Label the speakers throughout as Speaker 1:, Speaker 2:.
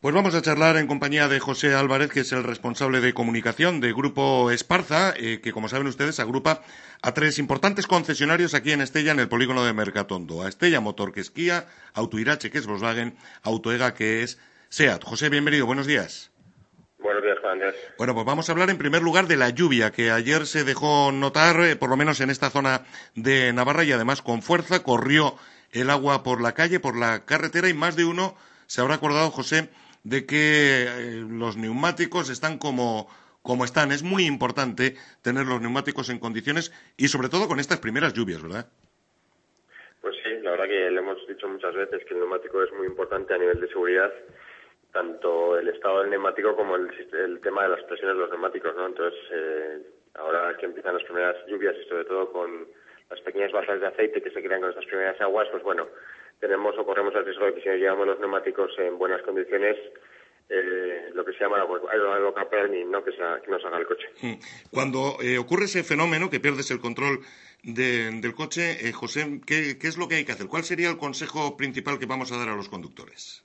Speaker 1: Pues vamos a charlar en compañía de José Álvarez, que es el responsable de comunicación de Grupo Esparza, eh, que como saben ustedes agrupa a tres importantes concesionarios aquí en Estella, en el polígono de Mercatondo. A Estella Motor, que es Kia, Autoirache, que es Volkswagen, Autoega, que es SEAT. José, bienvenido, buenos días.
Speaker 2: Buenos días, Juan Andrés.
Speaker 1: Bueno, pues vamos a hablar en primer lugar de la lluvia, que ayer se dejó notar, eh, por lo menos en esta zona de Navarra, y además con fuerza corrió el agua por la calle, por la carretera, y más de uno se habrá acordado, José, de que eh, los neumáticos están como, como están. Es muy importante tener los neumáticos en condiciones y sobre todo con estas primeras lluvias, ¿verdad?
Speaker 2: Pues sí, la verdad que le hemos dicho muchas veces que el neumático es muy importante a nivel de seguridad, tanto el estado del neumático como el, el tema de las presiones de los neumáticos, ¿no? Entonces, eh, ahora que empiezan las primeras lluvias y sobre todo con las pequeñas basas de aceite que se crean con estas primeras aguas, pues bueno, tenemos o corremos el riesgo de que si no llevamos los neumáticos en buenas condiciones, eh, lo que se llama la ¿no? Que, que, nos haga el coche.
Speaker 1: Cuando eh, ocurre ese fenómeno que pierdes el control del coche, eh, José, ¿qué, es lo que hay que hacer? ¿Cuál sería el consejo principal que vamos a dar a los conductores?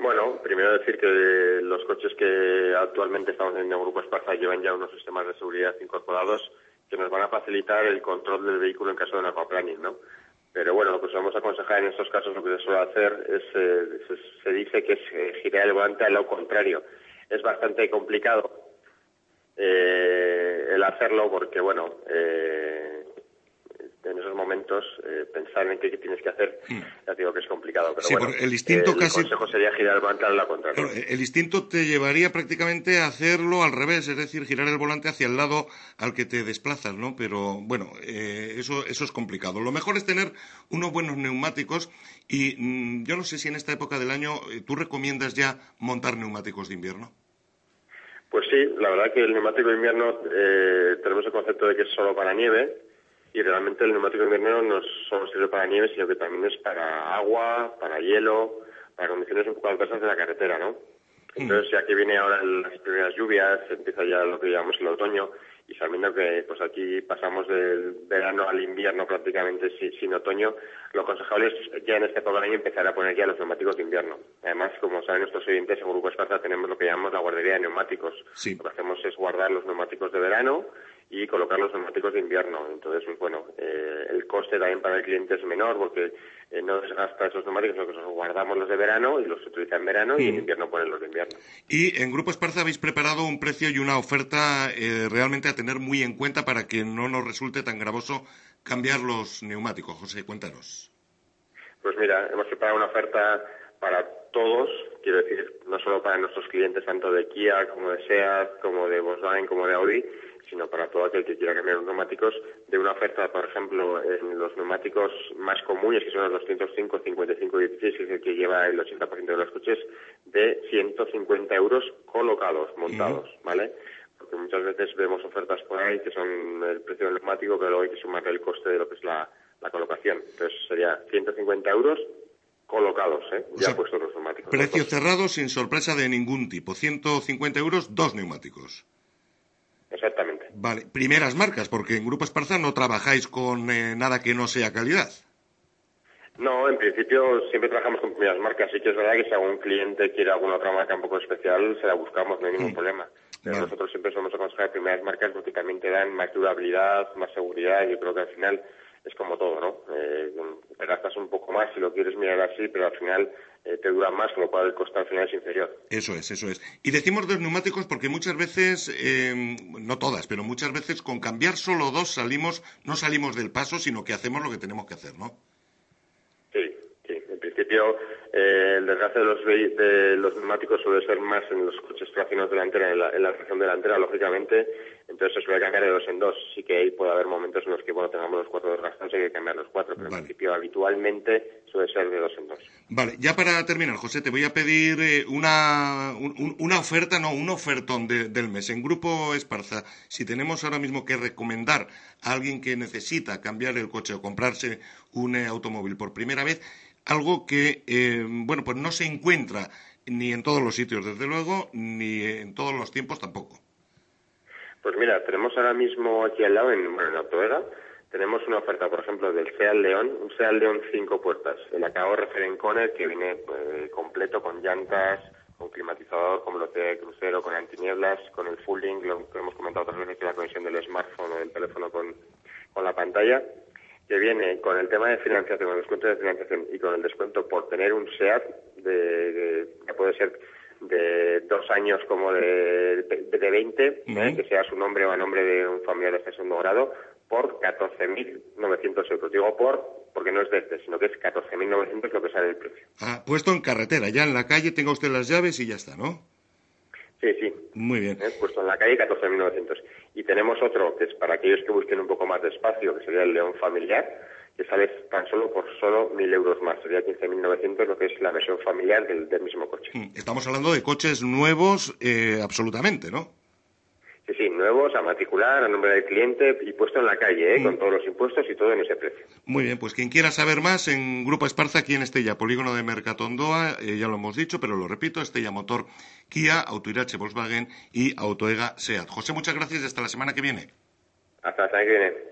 Speaker 2: Bueno, primero decir que los coches que actualmente estamos en el Grupo Esparza llevan ya unos sistemas de seguridad incorporados que nos van a facilitar el control del vehículo en caso de un aquaplaning, ¿no? Pero bueno, lo que vamos a aconsejar en estos casos, lo que se suele hacer es, eh, se, dice que es eh, girar el volante al lado contrario. Es bastante complicado eh, el hacerlo porque, bueno, en esos momentos eh, pensar en qué, tienes que hacer, hmm. ya digo que es complicado. Pero bueno,
Speaker 1: el instinto casi...
Speaker 2: consejo sería girar el volante a la contraria.
Speaker 1: el instinto te llevaría prácticamente a hacerlo al revés, es decir, girar el volante hacia el lado al que te desplazas, ¿no? Pero bueno, eh, eso, eso es complicado. Lo mejor es tener unos buenos neumáticos y mm, yo no sé si en esta época del año eh, tú recomiendas ya montar neumáticos de invierno.
Speaker 2: Pues sí, la verdad que el neumático de invierno tenemos el concepto de que es solo para nieve, y realmente el neumático de invierno no solo sirve para nieve, sino que también es para agua, para hielo, para condiciones un poco adversas de la carretera, ¿no? Mm. Entonces, ya que viene ahora las primeras lluvias, empieza ya lo que llamamos el otoño, y sabiendo que pues aquí pasamos del verano al invierno prácticamente sin, otoño, lo aconsejable es ya en este época año empezar a poner ya los neumáticos de invierno. Además, como saben nuestros oyentes, en Grupo Esparta tenemos lo que llamamos la guardería de neumáticos. Lo que hacemos es guardar los neumáticos de verano y colocar los neumáticos de invierno. Entonces, pues, bueno, eh, el coste también para el cliente es menor porque eh, no desgasta esos neumáticos, sino que los guardamos los de verano y los utiliza en verano y en invierno ponen los de invierno.
Speaker 1: Y en Grupo Esparza habéis preparado un precio y una oferta eh, realmente a tener muy en cuenta para que no nos resulte tan gravoso cambiar los neumáticos. José, cuéntanos.
Speaker 2: Pues mira, hemos preparado una oferta para todos, quiero decir, no solo para nuestros clientes, tanto de Kia como de SEAT, como de Volkswagen, como de Audi, sino para todo aquel que quiera cambiar los neumáticos, de una oferta, por ejemplo, en los neumáticos más comunes, que son los 205, 55 y 16, que es el que lleva el 80% de los coches, de 150 euros colocados, montados, ¿vale? Porque muchas veces vemos ofertas por ahí que son el precio del neumático, pero luego hay que sumarle el coste de lo que es la, colocación. Entonces sería 150 euros colocados, ¿eh? ya puestos los neumáticos.
Speaker 1: Precio cerrado sin sorpresa de ningún tipo. 150 euros, dos neumáticos.
Speaker 2: Exactamente.
Speaker 1: Vale, primeras marcas, porque en Grupo Esparza no trabajáis con eh, nada que no sea calidad.
Speaker 2: No, en principio siempre trabajamos con primeras marcas. Sí que es verdad que si algún cliente quiere alguna otra marca un poco especial, se la buscamos, no hay ningún mm. problema. Pero nosotros siempre somos aconsejar primeras marcas porque también te dan más durabilidad, más seguridad. Yo creo que al final es como todo, ¿no? Eh, te gastas un poco más si lo quieres mirar así, pero al final eh, te dura más, con lo cual el coste al final es inferior.
Speaker 1: Eso es, eso es. Y decimos dos neumáticos porque muchas veces, eh, no todas, pero muchas veces con cambiar solo dos salimos, no salimos del paso, sino que hacemos lo que tenemos que hacer, ¿no?
Speaker 2: Principio, eh, el desgaste de los, de los neumáticos suele ser más en los coches traccionados delantera, en la, en la tracción delantera, lógicamente, entonces se suele cambiar de dos en dos. Sí que ahí puede haber momentos en los que bueno tengamos los cuatro desgastados y hay que cambiar los cuatro, pero en principio habitualmente suele ser de dos en dos.
Speaker 1: Vale, ya para terminar, José, te voy a pedir eh, una, una oferta, no, un ofertón del mes. En Grupo Esparza, si tenemos ahora mismo que recomendar a alguien que necesita cambiar el coche o comprarse un eh, automóvil por primera vez, algo que, eh, bueno, pues no se encuentra ni en todos los sitios, desde luego, ni en todos los tiempos tampoco.
Speaker 2: Pues mira, tenemos ahora mismo aquí al lado, en, bueno, en tenemos una oferta, por ejemplo, del Seat León, un Seat León cinco puertas, el acabado Referent Conner que viene eh, completo con llantas, con climatizador, con velocidad de crucero, con antinieblas, con el full link, lo que hemos comentado otras veces, que la conexión del smartphone o del teléfono con, con la pantalla, que viene con el tema de financiación, con el descuento de financiación y con el descuento por tener un SEAT, de, que puede ser de dos años como de, de, 20, ¿eh? que sea su nombre o a nombre de un familiar de segundo grado, por 14.900 euros. Digo por porque no es de este, sino que es 14.900 lo que sale el precio.
Speaker 1: Ah, puesto en carretera, ya en la calle tenga usted las llaves y ya está, ¿no?
Speaker 2: Sí, sí.
Speaker 1: Muy bien.
Speaker 2: ¿Eh? Puesto en la calle 14.900. Y tenemos otro que es para aquellos que busquen un poco más de espacio, que sería el León Familiar, que sale tan solo por solo 1.000 euros más. Sería 15.900 lo que es la versión familiar del, mismo coche.
Speaker 1: Mm, estamos hablando de coches nuevos eh, absolutamente, ¿no?
Speaker 2: Nuevos, a matricular, a nombre del cliente y puesto en la calle, ¿eh? con mm. todos los impuestos y todo en ese precio.
Speaker 1: Muy bien, pues quien quiera saber más, en Grupo Esparza, aquí en Estella, polígono de Mercatondoa, eh, ya lo hemos dicho, pero lo repito, Estella Motor, Kia, Autoirache Volkswagen y Autoega SEAT. José, muchas gracias y hasta la semana que viene.
Speaker 2: Hasta la semana que viene.